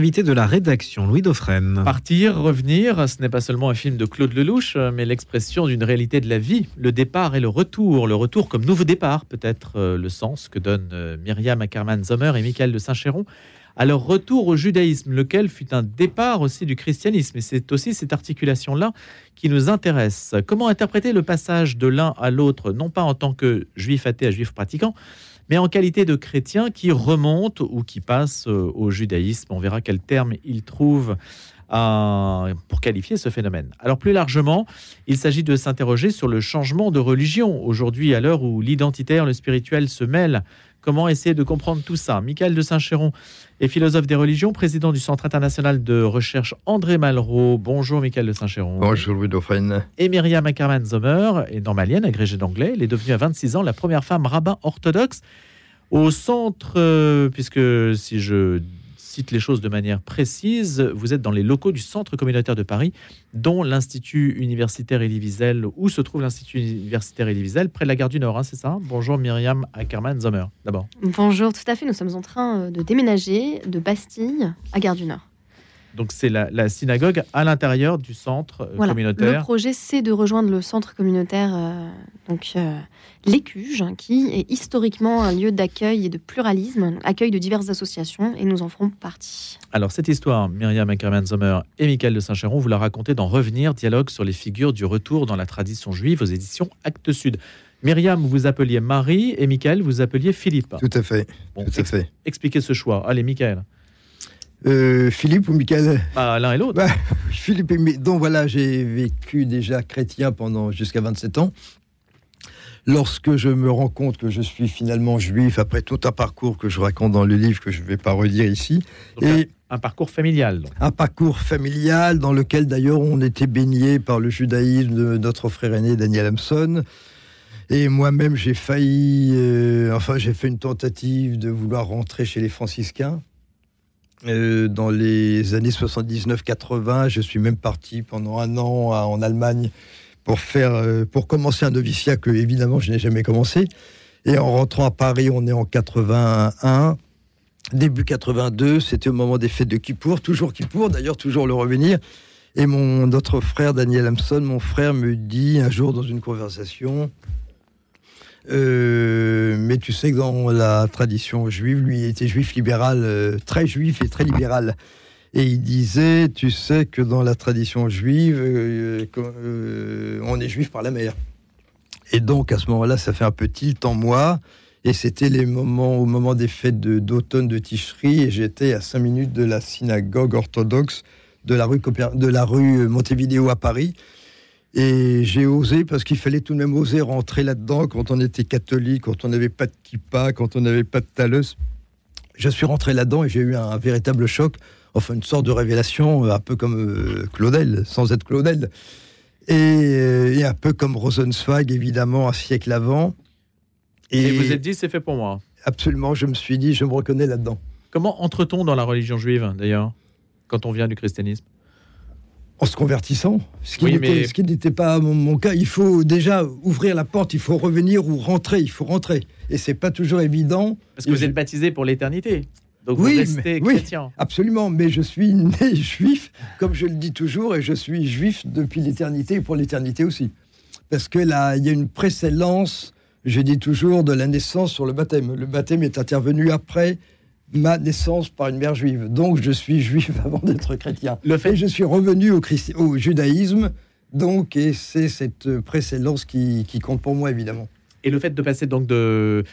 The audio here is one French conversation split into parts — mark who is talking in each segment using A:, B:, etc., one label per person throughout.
A: Invité de la rédaction, Louis Dauphren.
B: Partir, revenir, ce n'est pas seulement un film de Claude Lelouch, mais l'expression d'une réalité de la vie, le départ et le retour. Le retour comme nouveau départ, peut-être euh, le sens que donnent euh, Myriam Ackerman-Zomer et Michael de Saint-Chéron à leur retour au judaïsme, lequel fut un départ aussi du christianisme. Et c'est aussi cette articulation-là qui nous intéresse. Comment interpréter le passage de l'un à l'autre, non pas en tant que juif athée à juif pratiquant, mais en qualité de chrétien qui remonte ou qui passe euh, au judaïsme. On verra quel terme il trouve pour qualifier ce phénomène. Alors plus largement, il s'agit de s'interroger sur le changement de religion. Aujourd'hui, à l'heure où l'identitaire, le spirituel se mêlent, comment essayer de comprendre tout ça Michael de Saint-Chéron est philosophe des religions, président du Centre international de recherche André Malraux. Bonjour Michael de Saint-Chéron.
C: Bonjour Louis Dauphren.
B: Et Myriam Ackerman-Zomer est normalienne, agrégée d'anglais. Elle est devenue à 26 ans la première femme rabbin orthodoxe au centre, euh, puisque si je cite les choses de manière précise, vous êtes dans les locaux du Centre communautaire de Paris, dont l'Institut universitaire Elie Wiesel, où se trouve l'Institut universitaire Elie Wiesel, près de la gare du Nord, hein, c'est ça Bonjour Myriam Ackerman-Zomer, d'abord.
D: Bonjour, tout à fait, nous sommes en train euh, de déménager de Bastille à gare du Nord.
B: Donc c'est la, synagogue à l'intérieur du centre euh, communautaire.
D: Le projet, c'est de rejoindre le centre communautaire, euh, donc euh, l'Écuge, qui est historiquement un lieu d'accueil et de pluralisme, accueil de diverses associations, et nous en ferons partie.
B: Alors cette histoire, Myriam Ackerman-Sommer et Michael de Saint-Chéron, vous la racontez dans Revenir, dialogue sur les figures du retour dans la tradition juive aux éditions Actes Sud. Myriam, vous appeliez Marie et Michael, vous appeliez Philippe.
C: Tout à fait. Tout à fait.
B: Expliquez ce choix. Allez, Michael.
C: Euh, Philippe ou Michael
B: bah, L'un et l'autre.
C: Bah, Philippe et Donc voilà, j'ai vécu déjà chrétien pendant jusqu'à 27 ans. Lorsque je me rends compte que je suis finalement juif, après tout un parcours que je raconte dans le livre, que je ne vais pas redire ici.
B: et un, parcours familial.
C: Un parcours familial dans lequel d'ailleurs on était baigné par le judaïsme de notre frère aîné Daniel Hamson. Et moi-même, j'ai failli, euh, enfin, j'ai fait une tentative de vouloir rentrer chez les franciscains. Euh, dans les années 79-80, je suis même parti pendant un an en Allemagne pour faire, euh, pour commencer un noviciat que évidemment je n'ai jamais commencé. Et en rentrant à Paris, on est en 81, début 82, c'était au moment des fêtes de Kippour, toujours Kippour, d'ailleurs toujours le revenir. Et mon notre frère Daniel Hampson, mon frère, me dit un jour dans une conversation, euh, mais tu sais que dans la tradition juive, lui était juif libéral, euh, très juif et très libéral. Et il disait, tu sais que dans la tradition juive, euh, on est juif par la mère. Et donc à ce moment-là, ça fait un peu tilt en moi. Et c'était les moments, au moment des fêtes d'automne de, de et j'étais à 5 minutes de la synagogue orthodoxe de la rue, de la rue Montevideo à Paris. Et j'ai osé, parce qu'il fallait tout de même oser rentrer là-dedans quand on était catholique, quand on n'avait pas de kippa, quand on n'avait pas de talus. Je suis rentré là-dedans et j'ai eu un, véritable choc, enfin une sorte de révélation, euh, un peu comme euh, Claudel, sans être Claudel. Euh, et, un peu comme Rosenzweig, évidemment, un siècle avant.
B: Et, vous êtes dit, c'est fait pour moi
C: Absolument, je me suis dit, je me reconnais là-dedans.
B: Comment entre-t-on dans la religion juive, d'ailleurs, quand on vient du christianisme?
C: En se convertissant, ce qui n'était pas mon, cas. Il faut déjà ouvrir la porte, il faut revenir ou rentrer, il faut rentrer. Et c'est pas toujours évident.
B: Parce que vous êtes baptisé pour l'éternité. Donc oui, vous restez chrétien.
C: Oui, absolument, mais je suis né juif, comme je le dis toujours, et je suis juif depuis l'éternité et pour l'éternité aussi. Parce que là, il y a une précédence, je dis toujours, de la naissance sur le baptême. Le baptême est intervenu après ma naissance par une mère juive. Donc je suis juif avant d'être chrétien. Le fait, je suis revenu au, au judaïsme. Donc, et c'est cette précédence qui, compte pour moi, évidemment.
B: Et le fait de passer donc de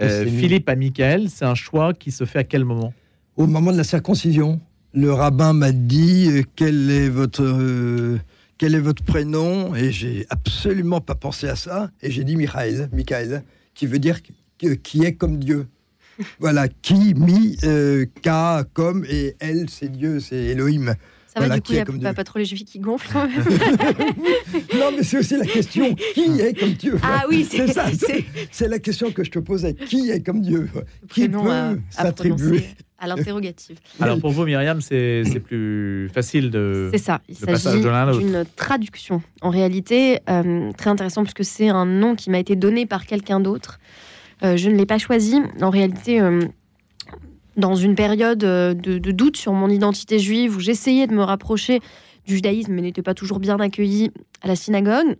B: euh, Philippe à Michael, c'est un choix qui se fait à quel moment?
C: Au moment de la circoncision. Le rabbin m'a dit euh, quel est votre euh, quel est votre prénom? Et j'ai absolument pas pensé à ça et j'ai dit Michael, Michael, qui veut dire qui est comme Dieu voilà, qui, mi, euh, ka, comme, et elle, c'est Dieu, c'est Elohim.
D: Ça va, du coup, il n'y a pas, trop les juifs qui gonflent.
C: non, mais c'est aussi la question qui est comme Dieu
D: Ah oui,
C: c'est ça. C'est la question que je te posais. Qui est comme Dieu? Qui peut s'attribuer?
D: à l'interrogative.
B: Alors pour vous, Myriam, c'est plus facile de.
D: C'est ça. Il s'agit d'une traduction. En réalité, euh, très intéressant puisque c'est un nom qui m'a été donné par quelqu'un d'autre. Euh, je ne l'ai pas choisi. En réalité, euh, dans une période de, de doute sur mon identité juive où j'essayais de me rapprocher du judaïsme mais n'était pas toujours bien accueillie à la synagogue.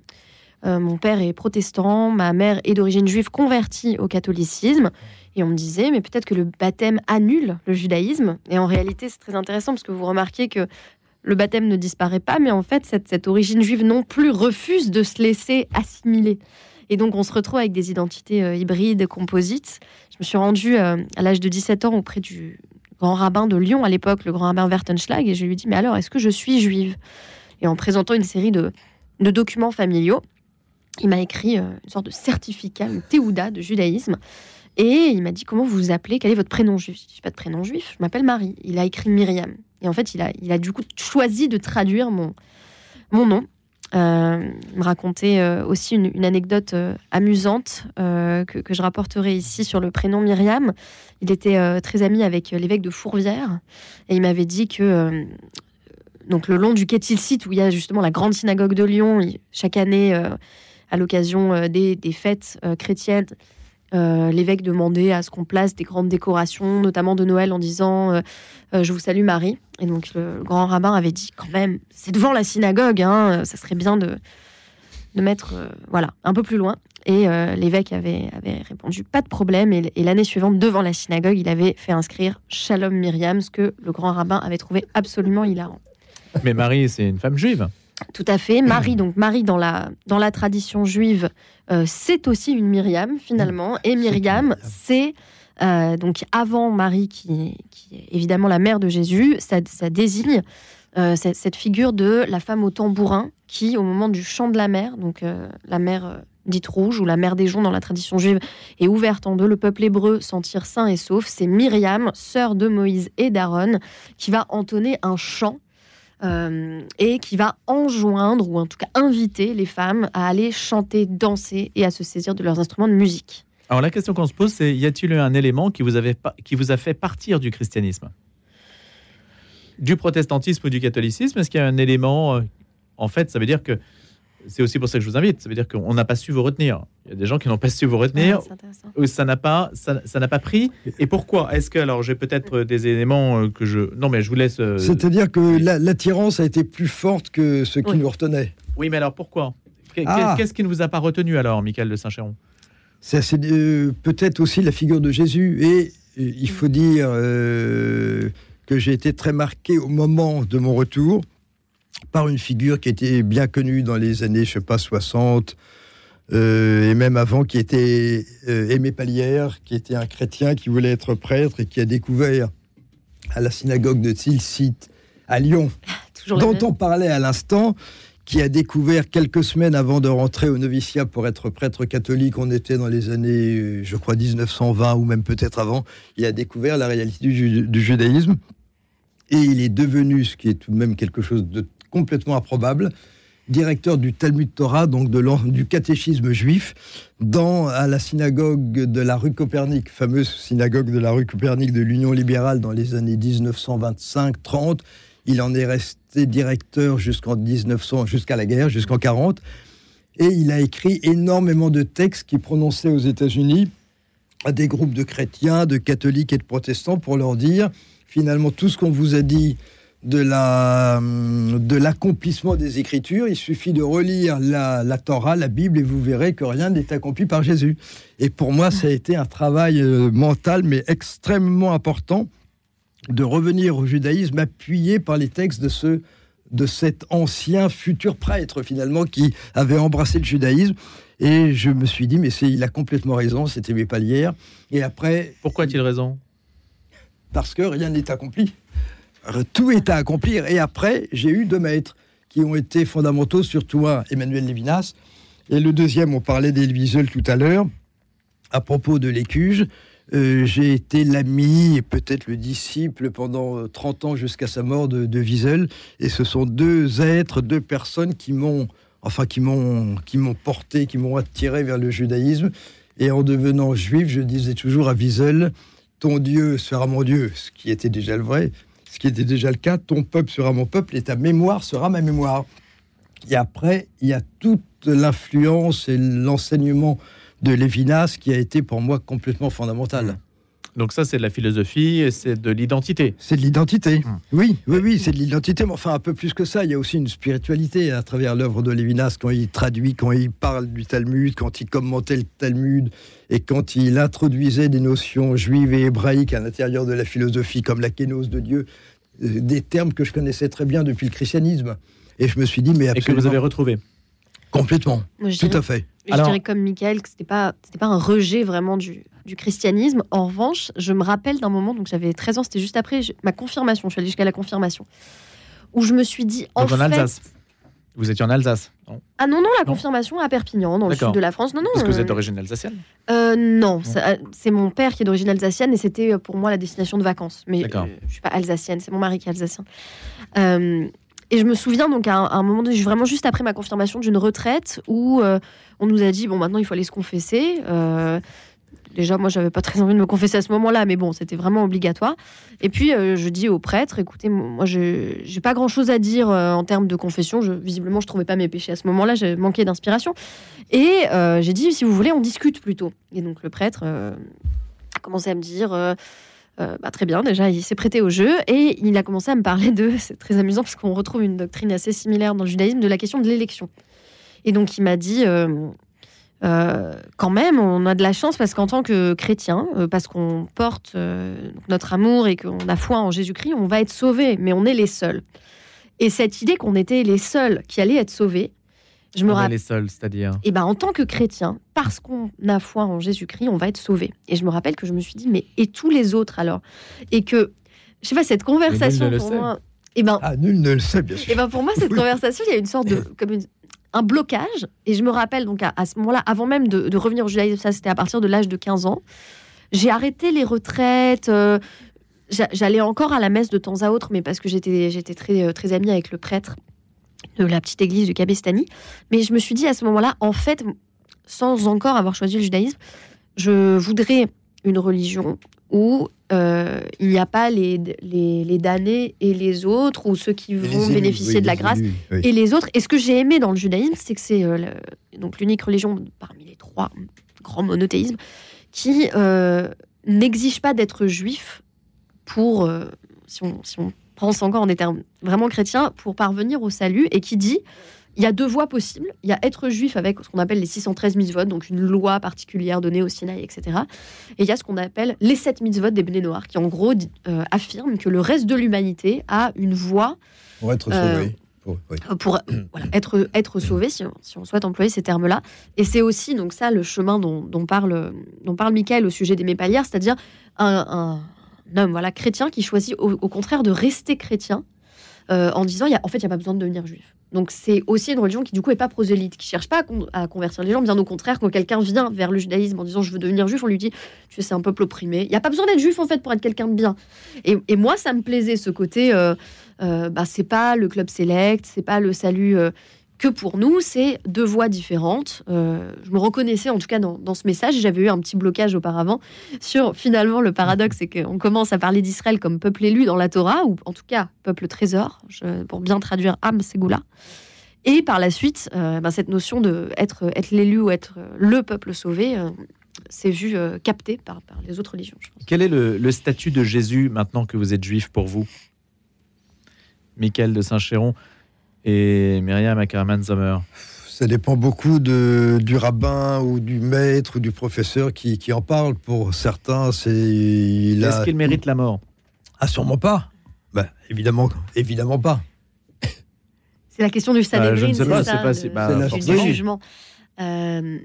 D: mon père est protestant, ma mère est d'origine juive convertie au catholicisme. Et on me disait, mais peut-être que le baptême annule le judaïsme. Et en réalité, c'est très intéressant parce que vous remarquez que le baptême ne disparaît pas, mais en fait, cette, origine juive non plus refuse de se laisser assimiler. Et donc, on se retrouve avec des identités euh, hybrides, composites. Je me suis rendue euh, à l'âge de 17 ans auprès du grand rabbin de Lyon à l'époque, le grand rabbin Wertenschlag, et je lui dit, mais alors, est-ce que je suis juive? Et en présentant une série de, documents familiaux, il m'a écrit euh, une sorte de certificat, une théouda de judaïsme. Et il m'a dit comment vous vous appelez, quel est votre prénom juif? Je dis pas de prénom juif, je m'appelle Marie. Il a écrit Myriam. Et en fait, il a, du coup choisi de traduire mon nom. Euh, me racontait euh, aussi une, anecdote euh, amusante que, je rapporterai ici sur le prénom Myriam. Il était très ami avec l'évêque de Fourvière et il m'avait dit que donc le long du quai Tilsit où il y a justement la grande synagogue de Lyon, chaque année à l'occasion des, fêtes chrétiennes, euh, l'évêque demandait à ce qu'on place des grandes décorations, notamment de Noël, en disant euh, euh, Je vous salue Marie. Et donc le, grand rabbin avait dit Quand même, c'est devant la synagogue, hein, ça serait bien de, de mettre voilà, un peu plus loin. Et l'évêque avait, avait répondu Pas de problème. Et, et l'année suivante, devant la synagogue, il avait fait inscrire Shalom Myriam, ce que le grand rabbin avait trouvé absolument hilarant.
B: Mais Marie, c'est une femme juive.
D: Tout à fait. Marie, donc Marie dans la, dans la tradition juive, euh, c'est aussi une Myriam finalement. Et Myriam, c'est euh, donc avant Marie, qui, qui, est évidemment la mère de Jésus, ça, désigne euh, cette, figure de la femme au tambourin qui, au moment du chant de la mer, donc la mer dite rouge ou la mer des joncs dans la tradition juive, est ouverte en deux, le peuple hébreu s'en tire sain et sauf. C'est Myriam, sœur de Moïse et d'Aaron, qui va entonner un chant euh, et qui va enjoindre, ou en tout cas inviter les femmes à aller chanter, danser et à se saisir de leurs instruments de musique.
B: Alors la question qu'on se pose, c'est y a-t-il un élément qui vous, avait, qui vous a fait partir du christianisme? Du protestantisme ou du catholicisme? Est-ce qu'il y a un élément... Euh, en fait, ça veut dire que c'est aussi pour ça que je vous invite. Ça veut dire qu'on n'a pas su vous retenir. Il y a des gens qui n'ont pas su vous retenir. Ah, ça n'a pas, ça n'a pas pris. Et pourquoi? Est-ce que alors j'ai peut-être des éléments euh, que je non mais je vous laisse. Euh,
C: C'est-à-dire que l'attirance a été plus forte que ce qui nous retenait.
B: Oui, mais alors pourquoi? Ah. Qu'est-ce qui ne vous a pas retenu alors, Michael de Saint-Chéron?
C: C'est euh, peut-être aussi la figure de Jésus. Et il faut dire que j'ai été très marqué au moment de mon retour par une figure qui était bien connue dans les années, je sais pas, 60, euh, et même avant, qui était euh, Aimé Palière, qui était un chrétien qui voulait être prêtre et qui a découvert à la synagogue de Tilsit à Lyon, dont on parlait à l'instant, qui a découvert quelques semaines avant de rentrer au noviciat pour être prêtre catholique, on était dans les années, je crois, 1920 ou même peut-être avant, il a découvert la réalité du judaïsme. Et il est devenu, ce qui est tout de même quelque chose de complètement improbable, directeur du Talmud Torah, donc du catéchisme juif, dans à la synagogue de la rue Copernic, fameuse synagogue de la rue Copernic de l'Union libérale dans les années 1925-30. Il en est resté directeur jusqu'en 1900, jusqu'à la guerre, jusqu'en 40. Et il a écrit énormément de textes qu'il prononçait aux États-Unis à des groupes de chrétiens, de catholiques et de protestants pour leur dire finalement tout ce qu'on vous a dit de la de l'accomplissement des Écritures. Il suffit de relire la, la, Torah, la Bible, et vous verrez que rien n'est accompli par Jésus. Et pour moi, ça a été un travail euh, mental, mais extrêmement important, de revenir au judaïsme appuyé par les textes de ce de cet ancien futur prêtre finalement qui avait embrassé le judaïsme. Et je me suis dit, mais c'est, il a complètement raison, c'était mes palières. Et après.
B: Pourquoi a-t-il raison?
C: Parce que rien n'est accompli tout est à accomplir. Et après, j'ai eu deux maîtres qui ont été fondamentaux, surtout un, Emmanuel Lévinas, et le deuxième, on parlait d'Elie tout à l'heure, à propos de l'écuge. Euh, j'ai été l'ami et peut-être le disciple pendant 30 ans jusqu'à sa mort de, de Wiesel. Et ce sont deux êtres, deux personnes qui m'ont, enfin, qui m'ont, qui m'ont porté, qui m'ont attiré vers le judaïsme. Et en devenant juif, je disais toujours à Wiesel, ton Dieu sera mon Dieu, ce qui était déjà le vrai, ce qui était déjà le cas, ton peuple sera mon peuple et ta mémoire sera ma mémoire. Et après, il y a toute l'influence et l'enseignement de Lévinas qui a été pour moi complètement fondamental.
B: Donc ça, c'est de la philosophie et c'est de l'identité.
C: C'est de l'identité.
B: Hum.
C: Oui, oui, oui, c'est de l'identité, mais enfin un peu plus que ça. Il y a aussi une spiritualité à travers l'œuvre de Lévinas quand il traduit, quand il parle du Talmud, quand il commentait le Talmud et quand il introduisait des notions juives et hébraïques à l'intérieur de la philosophie, comme la kénose de Dieu, euh, des termes que je connaissais très bien depuis le christianisme. Et je me suis dit, mais
B: Et que
C: absolument,
B: vous avez retrouvé.
C: complètement,
D: Moi,
C: tout
D: dirais,
C: à fait.
D: je
B: Alors-
D: dirais comme Michael que c'était pas, c'était pas un rejet vraiment du, du christianisme. En revanche, je me rappelle d'un moment, donc j'avais 13 ans, c'était juste après ma confirmation, je suis allée jusqu'à la confirmation, où je me suis dit, en
B: Donc en
D: fait...
B: Alsace. Vous étiez en Alsace. non?
D: Ah non, non, la
B: Non.
D: confirmation à Perpignan, dans le sud de la France. Non, non.
B: Parce que vous
D: euh,
B: êtes d'origine alsacienne?
D: Euh, non, c'est mon père qui est d'origine alsacienne et c'était euh, pour moi la destination de vacances. Mais euh, je suis pas alsacienne, c'est mon mari qui est alsacien. Euh, et je me souviens donc à un, à un moment donné, vraiment juste après ma confirmation d'une retraite où euh, on nous a dit bon maintenant il faut aller se confesser. Déjà, moi, j'avais pas très envie de me confesser à ce moment-là, mais bon, c'était vraiment obligatoire. Et puis, euh, je dis au prêtre, écoutez, moi, je j'ai pas grand-chose à dire euh, en termes de confession. Je, visiblement, je trouvais pas mes péchés à ce moment-là, j'ai manqué d'inspiration. Et euh, j'ai dit, si vous voulez, on discute plutôt. Et donc, le prêtre a commencé à me dire, bah, très bien, déjà, il s'est prêté au jeu. Et il a commencé à me parler de, c'est très amusant parce qu'on retrouve une doctrine assez similaire dans le judaïsme, de la question de l'élection. Et donc, il m'a dit, euh, quand même, on a de la chance parce qu'en tant que chrétien, euh, parce qu'on porte euh, notre amour et qu'on a foi en Jésus-Christ, on va être sauvé, mais on est les seuls. Et cette idée qu'on était les seuls qui allaient être sauvés, je me
B: On
D: rappelle.
B: les seuls, c'est-à-dire.
D: Et ben, en tant que chrétien, parce qu'on a foi en Jésus-Christ, on va être sauvé. Et je me rappelle que je me suis dit, mais et tous les autres alors? Et que, je sais pas, cette conversation pour moi. Et ben,
C: Ah, nul ne le sait, bien
D: et
C: sûr.
D: ben pour moi, cette
C: Oui.
D: conversation, il y a une sorte de. Comme une- un blocage. Et je me rappelle, donc, à, ce moment-là, avant même de, de revenir au judaïsme, ça, c'était à partir de l'âge de 15 ans, j'ai arrêté les retraites. euh, j'a- J'allais encore à la messe de temps à autre, mais parce que j'étais très, euh, très amie avec le prêtre de la petite église du Cabestani. Mais je me suis dit à ce moment-là, en fait, sans encore avoir choisi le judaïsme, je voudrais une religion où euh, il n'y a pas les, les, les damnés et les autres, ou ceux qui vont
C: élus,
D: bénéficier
C: oui,
D: de la grâce
C: élus, oui.
D: et les autres. Et ce que j'ai aimé dans le judaïsme, c'est que c'est euh, donc l'unique religion parmi les trois grands monothéismes qui euh, n'exige pas d'être juif pour, si, on, si on pense encore en des termes vraiment chrétiens, pour parvenir au salut, et qui dit il y a deux voies possibles. Il y a être juif avec ce qu'on appelle les 613 mitzvot, donc une loi particulière donnée au Sinaï, etc. Et il y a ce qu'on appelle les 7 mitzvot des Béné Noirs, qui en gros euh, affirment que le reste de l'humanité a une voie
C: Pour être
D: Euh,
C: sauvé. Pour- oui.
D: euh, pour voilà, être, être sauvé, si on, si on souhaite employer ces termes-là. Et c'est aussi donc ça le chemin dont, dont parle, dont parle Michael au sujet des Mépalières, c'est-à-dire un, un homme voilà, chrétien qui choisit au, au contraire de rester chrétien euh, en disant y a, en fait, il n'y a pas besoin de devenir juif. Donc c'est aussi une religion qui du coup est pas prosélyte, qui cherche pas à, con- à convertir les gens, bien au contraire, quand quelqu'un vient vers le judaïsme en disant je veux devenir juif, on lui dit tu sais un peuple opprimé. Il n'y a pas besoin d'être juif en fait pour être quelqu'un de bien. Et, et moi ça me plaisait ce côté, euh, euh, bah, c'est pas le club select, c'est pas le salut euh, que pour nous, c'est deux voies différentes. Euh, je me reconnaissais en tout cas dans, dans ce message. J'avais eu un petit blocage auparavant sur finalement le paradoxe, c'est qu'on commence à parler d'Israël comme peuple élu dans la Torah, ou en tout cas peuple trésor, pour bien traduire Am Segula. Et par la suite, euh, ben, cette notion de être, l'élu ou être le peuple sauvé, euh, s'est vu euh, capté par, les autres religions.
B: Quel est le, le statut de Jésus maintenant que vous êtes juif pour vous? Michael de Saint-Chéron et Myriam Ackerman-Sommer.
C: Ça dépend beaucoup de, du rabbin ou du maître ou du professeur qui, qui en parle. Pour certains, c'est.
B: Est-ce qu'il mérite la mort?
C: Ah, sûrement pas. Ben, évidemment, évidemment pas.
D: C'est la question du Sanhedrin,
B: Euh, je ne sais
D: c'est
B: pas, c'est pas
D: de-
B: si- bah,
C: C'est la
D: du
C: forcément.
D: jugement. Euh,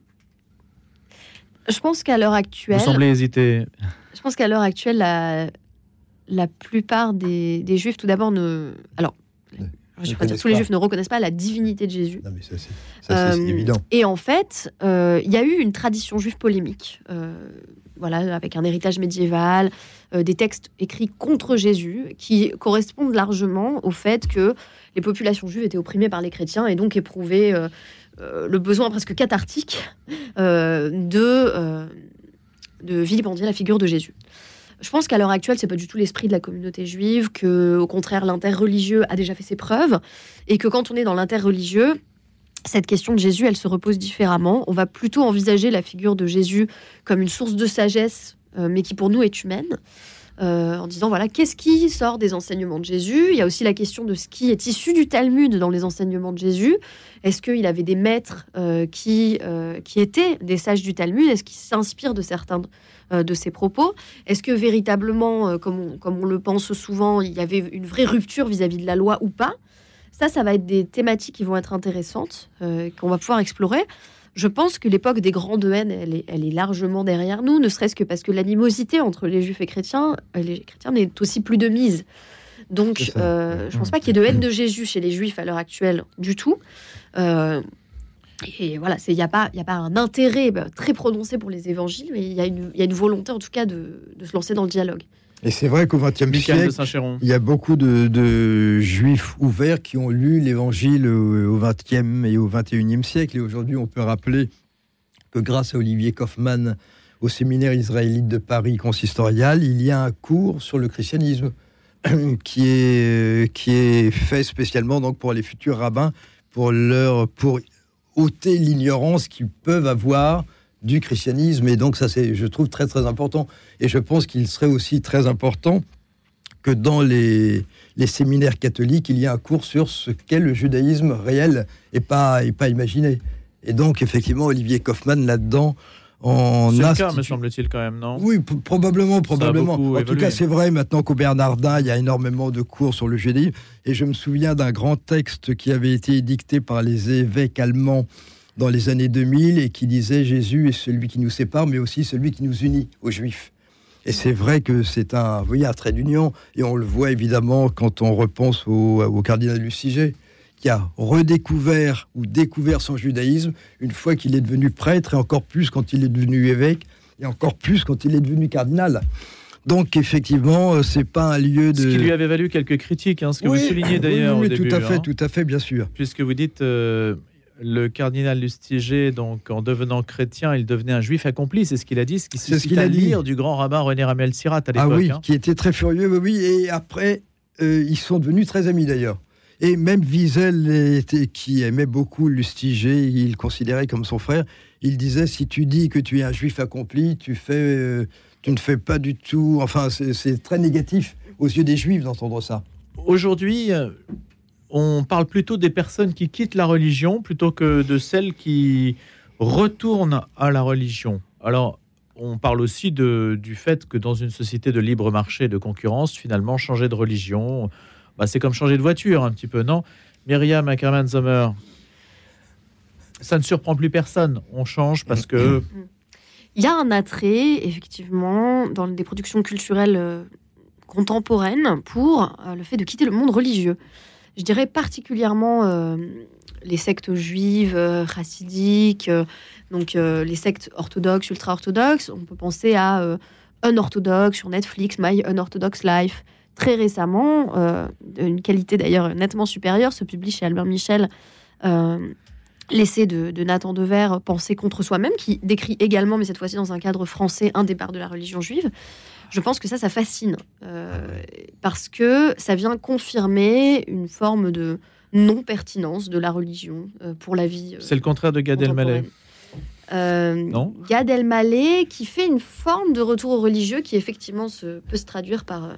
D: je pense qu'à l'heure
B: Vous
D: actuelle,
B: semblez hésiter.
D: je pense qu'à l'heure actuelle, la, la plupart des, des juifs, tout d'abord, ne. Alors,
C: Ne-
D: je ne vais pas dire tous les juifs ne reconnaissent pas la divinité de Jésus.
C: Non, mais ça, c'est
D: Euh,
C: évident.
D: Et en fait, euh, il y a eu une tradition juive polémique, euh, voilà, avec un héritage médiéval, euh, des textes écrits contre Jésus, qui correspondent largement au fait que les populations juives étaient opprimées par les chrétiens et donc éprouvaient euh, euh, le besoin presque cathartique euh, de, euh, de vilipender la figure de Jésus. Je pense qu'à l'heure actuelle, c'est pas du tout l'esprit de la communauté juive, que au contraire l'interreligieux a déjà fait ses preuves, et que quand on est dans l'interreligieux, cette question de Jésus, elle se repose différemment. On va plutôt envisager la figure de Jésus comme une source de sagesse mais qui pour nous est humaine. Euh, en disant voilà, qu'est-ce qui sort des enseignements de Jésus? Il y a aussi la question de ce qui est issu du Talmud dans les enseignements de Jésus. Est-ce qu'il avait des maîtres euh, qui, euh, qui étaient des sages du Talmud? Est-ce qu'ils s'inspirent de certains de ses propos? Est-ce que véritablement, comme on, comme, on, le pense souvent, il y avait une vraie rupture vis-à-vis de la loi ou pas? Ça, ça va être des thématiques qui vont être intéressantes, qu'on va pouvoir explorer je pense que l'époque des grandes haines, elle est, elle est largement derrière nous, ne serait-ce que parce que l'animosité entre les juifs et chrétiens, euh, les chrétiens n'est aussi plus de mise. Donc, euh, je ne pense pas qu'il y ait de haine de Jésus chez les juifs à l'heure actuelle du tout. Euh, et voilà, il n'y a, pas, a pas un intérêt bah, très prononcé pour les évangiles, mais il y, a une volonté en tout cas de se lancer dans le dialogue.
C: Et c'est vrai qu'au XXe siècle, il y a beaucoup de, juifs ouverts qui ont lu l'Évangile au XXe et au XXIe siècle. Et aujourd'hui, on peut rappeler que grâce à Olivier Kaufmann, au séminaire israélite de Paris consistorial, il y a un cours sur le christianisme qui est, qui est fait spécialement donc pour les futurs rabbins, pour, leur, pour ôter l'ignorance qu'ils peuvent avoir du christianisme. Et donc ça, c'est, je trouve, très très important. Et je pense qu'il serait aussi très important que dans les, les séminaires catholiques, il y ait un cours sur ce qu'est le judaïsme réel et pas, et pas imaginé. Et donc, effectivement, Olivier Kaufmann, là-dedans,
B: en C'est le cas, me semble-t-il, quand même, non?
C: Oui, probablement, probablement. En tout cas, c'est vrai, maintenant qu'au Bernardin, il y a énormément de cours sur le judaïsme. Et je me souviens d'un grand texte qui avait été édicté par les évêques allemands dans les années 2000 et qui disait Jésus est celui qui nous sépare, mais aussi celui qui nous unit aux Juifs. Et c'est vrai que c'est un, voyez, un trait d'union, et on le voit évidemment quand on repense au, au cardinal Luciger, qui a redécouvert ou découvert son judaïsme une fois qu'il est devenu prêtre, et encore plus quand il est devenu évêque, et encore plus quand il est devenu cardinal. Donc effectivement, euh, c'est pas un lieu de.
B: Ce qui lui avait valu quelques critiques, hein, ce que vous soulignez d'ailleurs.
C: Oui,
B: oui,
C: tout à fait,
B: hein.
C: tout à fait, bien sûr.
B: Puisque vous dites, euh, le cardinal Lustiger, donc en devenant chrétien, il devenait un juif accompli. C'est ce qu'il a dit, ce qui
C: c'est ce qu'il a dit
B: du grand rabbin René Ramel Sirat à
C: l'époque.
B: Ah
C: oui, hein. qui était très furieux, oui. Et après, euh, ils sont devenus très amis d'ailleurs. Et même Wiesel, était, qui aimait beaucoup Lustiger, il le considérait comme son frère. Il disait si tu dis que tu es un juif accompli, tu fais, euh, tu ne fais pas du tout. Enfin, c'est très négatif aux yeux des juifs d'entendre ça.
B: Aujourd'hui, on parle plutôt des personnes qui quittent la religion plutôt que de celles qui retournent à la religion. Alors, on parle aussi de, du fait que dans une société de libre marché, de concurrence, finalement, changer de religion, bah, c'est comme changer de voiture un petit peu, non? Myriam Ackerman Sommer, ça ne surprend plus personne. On change parce que.
D: Il y a un attrait, effectivement, dans des productions culturelles euh, contemporaines pour euh, le fait de quitter le monde religieux je dirais particulièrement euh, les sectes juives, euh, chassidiques, euh, donc les sectes orthodoxes, ultra-orthodoxes. On peut penser à Unorthodox sur Netflix, My Unorthodox Life. Très récemment, une qualité d'ailleurs nettement supérieure, se publie chez Albert Michel. L'essai de, de, Nathan Dever, Penser contre soi-même, qui décrit également, mais cette fois-ci dans un cadre français, un départ de la religion juive je pense que ça, ça fascine. Euh, parce que ça vient confirmer une forme de non-pertinence de la religion euh, pour la vie.
B: Euh, C'est le contraire de Gad Elmaleh.
D: non Gad Elmaleh qui fait une forme de retour au religieux qui effectivement se, peut se traduire par,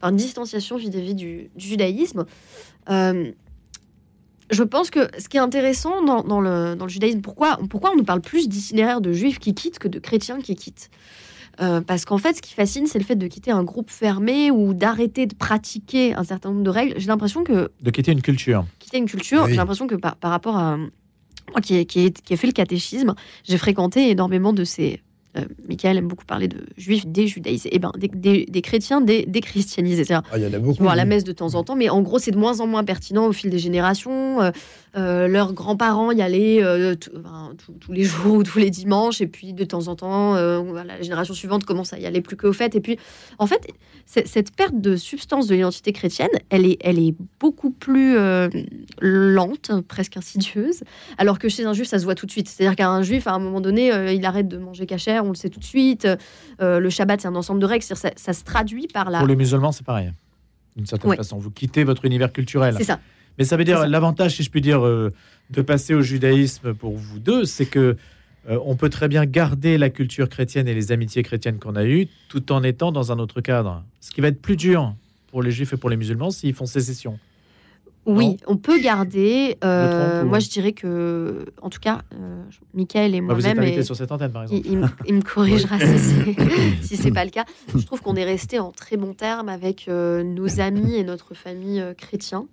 D: par une distanciation vis-à-vis du, judaïsme. Je pense que ce qui est intéressant dans, le, dans le, judaïsme, pourquoi, pourquoi on nous parle plus d'itinéraires de juifs qui quittent que de chrétiens qui quittent euh, parce qu'en fait, ce qui fascine, c'est le fait de quitter un groupe fermé ou d'arrêter de pratiquer un certain nombre de règles. J'ai l'impression que...
B: De quitter une culture.
D: Quitter une culture, j'ai l'impression que par, rapport à... Moi qui ai, qui, qui fait le catéchisme, j'ai fréquenté énormément de ces euh, Michael aime beaucoup parler de juifs déjudaïsés, et eh ben, des, des, chrétiens déchristianisés.
C: Ah, il y en a beaucoup.
D: Qui à la messe de temps en temps, mais en gros, c'est de moins en moins pertinent au fil des générations. Euh, euh, leurs grands-parents y allaient tous les jours ou tous les dimanches, et puis de temps en temps, la génération suivante commence à y aller plus qu'au fait. Et puis, en fait, cette perte de substance de l'identité chrétienne, elle est, elle est beaucoup plus lente, presque insidieuse, alors que chez un juif, ça se voit tout de suite. C'est-à-dire qu'un juif, à un moment donné, il arrête de manger cachère on le sait tout de suite. Euh, le Shabbat, c'est un ensemble de règles. Ça, ça, se traduit par la.
B: Pour les musulmans, c'est pareil. D'une certaine façon, vous quittez votre univers culturel.
D: C'est ça.
B: Mais ça veut dire l'avantage, si je puis dire, euh, de passer au judaïsme pour vous deux, c'est que Euh, on peut très bien garder la culture chrétienne et les amitiés chrétiennes qu'on a eues, tout en étant dans un autre cadre. Ce qui va être plus dur pour les juifs et pour les musulmans s'ils font sécession.
D: Oui, on peut garder. Euh, moi, je dirais que, en tout cas, euh, Michael et
B: Bah, vous êtes
D: moi-même. et-
B: sur cette antenne, par exemple.
D: il, il me, il me corrigera si c'est si c'est pas le cas. Je trouve qu'on est resté en très bon terme avec euh, nos amis et notre famille chrétien.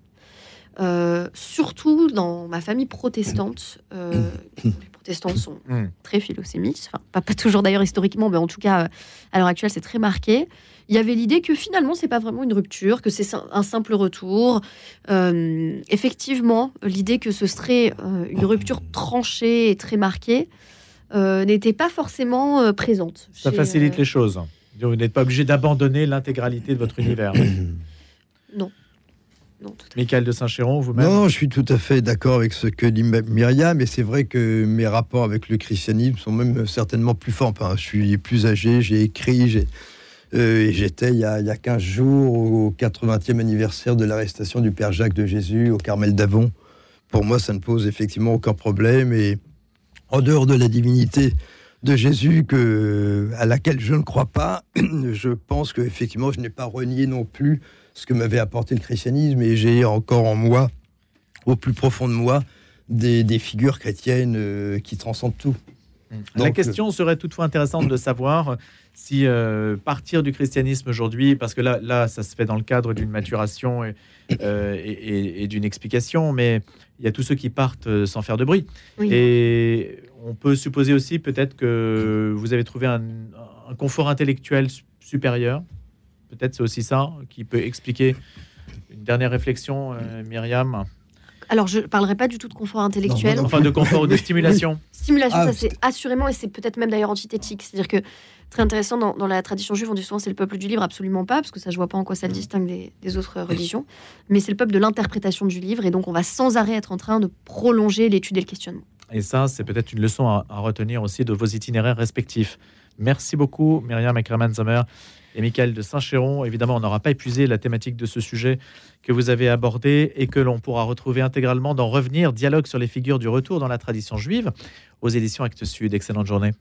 D: Euh, surtout dans ma famille protestante. euh, les protestants sont
B: Mm.
D: très philosémites, enfin, pas, pas toujours d'ailleurs historiquement, mais en tout cas, euh, à l'heure actuelle, c'est très marqué. Il y avait l'idée que finalement, c'est pas vraiment une rupture, que c'est un simple retour. Euh, effectivement, l'idée que ce serait euh, une rupture tranchée et très marquée euh, n'était pas forcément euh, présente.
B: Ça
D: chez,
B: facilite
D: euh,
B: les choses. Vous n'êtes pas obligé d'abandonner l'intégralité de votre univers.
D: Non, tout à fait.
B: Michael de Saint-Chéron, vous-même
C: Non, je suis tout à fait d'accord avec ce que dit Myriam, et c'est vrai que mes rapports avec le christianisme sont même certainement plus forts. Enfin, je suis plus âgé, j'ai écrit, j'ai, euh, et j'étais il y, a, il y a 15 jours au 80e anniversaire de l'arrestation du Père Jacques de Jésus au Carmel d'Avon. Pour moi, ça ne pose effectivement aucun problème, et en dehors de la divinité de Jésus que, à laquelle je ne crois pas, je pense que effectivement, je n'ai pas renié non plus ce que m'avait apporté le christianisme, et j'ai encore en moi au plus profond de moi des, des figures chrétiennes euh, qui transcendent tout.
B: La
C: Donc,
B: question serait toutefois intéressante de savoir si euh, partir du christianisme aujourd'hui, parce que là, là, ça se fait dans le cadre d'une maturation et, euh, et- et- et d'une explication, mais il y a tous ceux qui partent euh, sans faire de bruit.
D: Oui.
B: Et on peut supposer aussi peut-être que vous avez trouvé un, un confort intellectuel su- supérieur. Peut-être c'est aussi ça qui peut expliquer une dernière réflexion, euh, Myriam.
D: Alors, je parlerai pas du tout de confort intellectuel.
C: Non, non,
B: Enfin, de confort ou de stimulation.
D: Stimulation,
C: Ah,
D: ça c'est assurément, et c'est peut-être même d'ailleurs antithétique. C'est-à-dire que, très intéressant, dans, dans la tradition juive, on dit souvent c'est le peuple du livre, absolument pas, parce que ça, je vois pas en quoi ça le distingue des, des autres religions. Mais c'est le peuple de l'interprétation du livre, et donc on va sans arrêt être en train de prolonger l'étude et le questionnement.
B: Et ça, c'est peut-être une leçon à, à retenir aussi de vos itinéraires respectifs. Merci beaucoup, Myriam Ackerman-Sommer et Michael de Saint-Chéron. Évidemment, on n'aura pas épuisé la thématique de ce sujet que vous avez abordé et que l'on pourra retrouver intégralement dans Revenir, dialogue sur les figures du retour dans la tradition juive aux éditions Actes Sud. Excellente journée.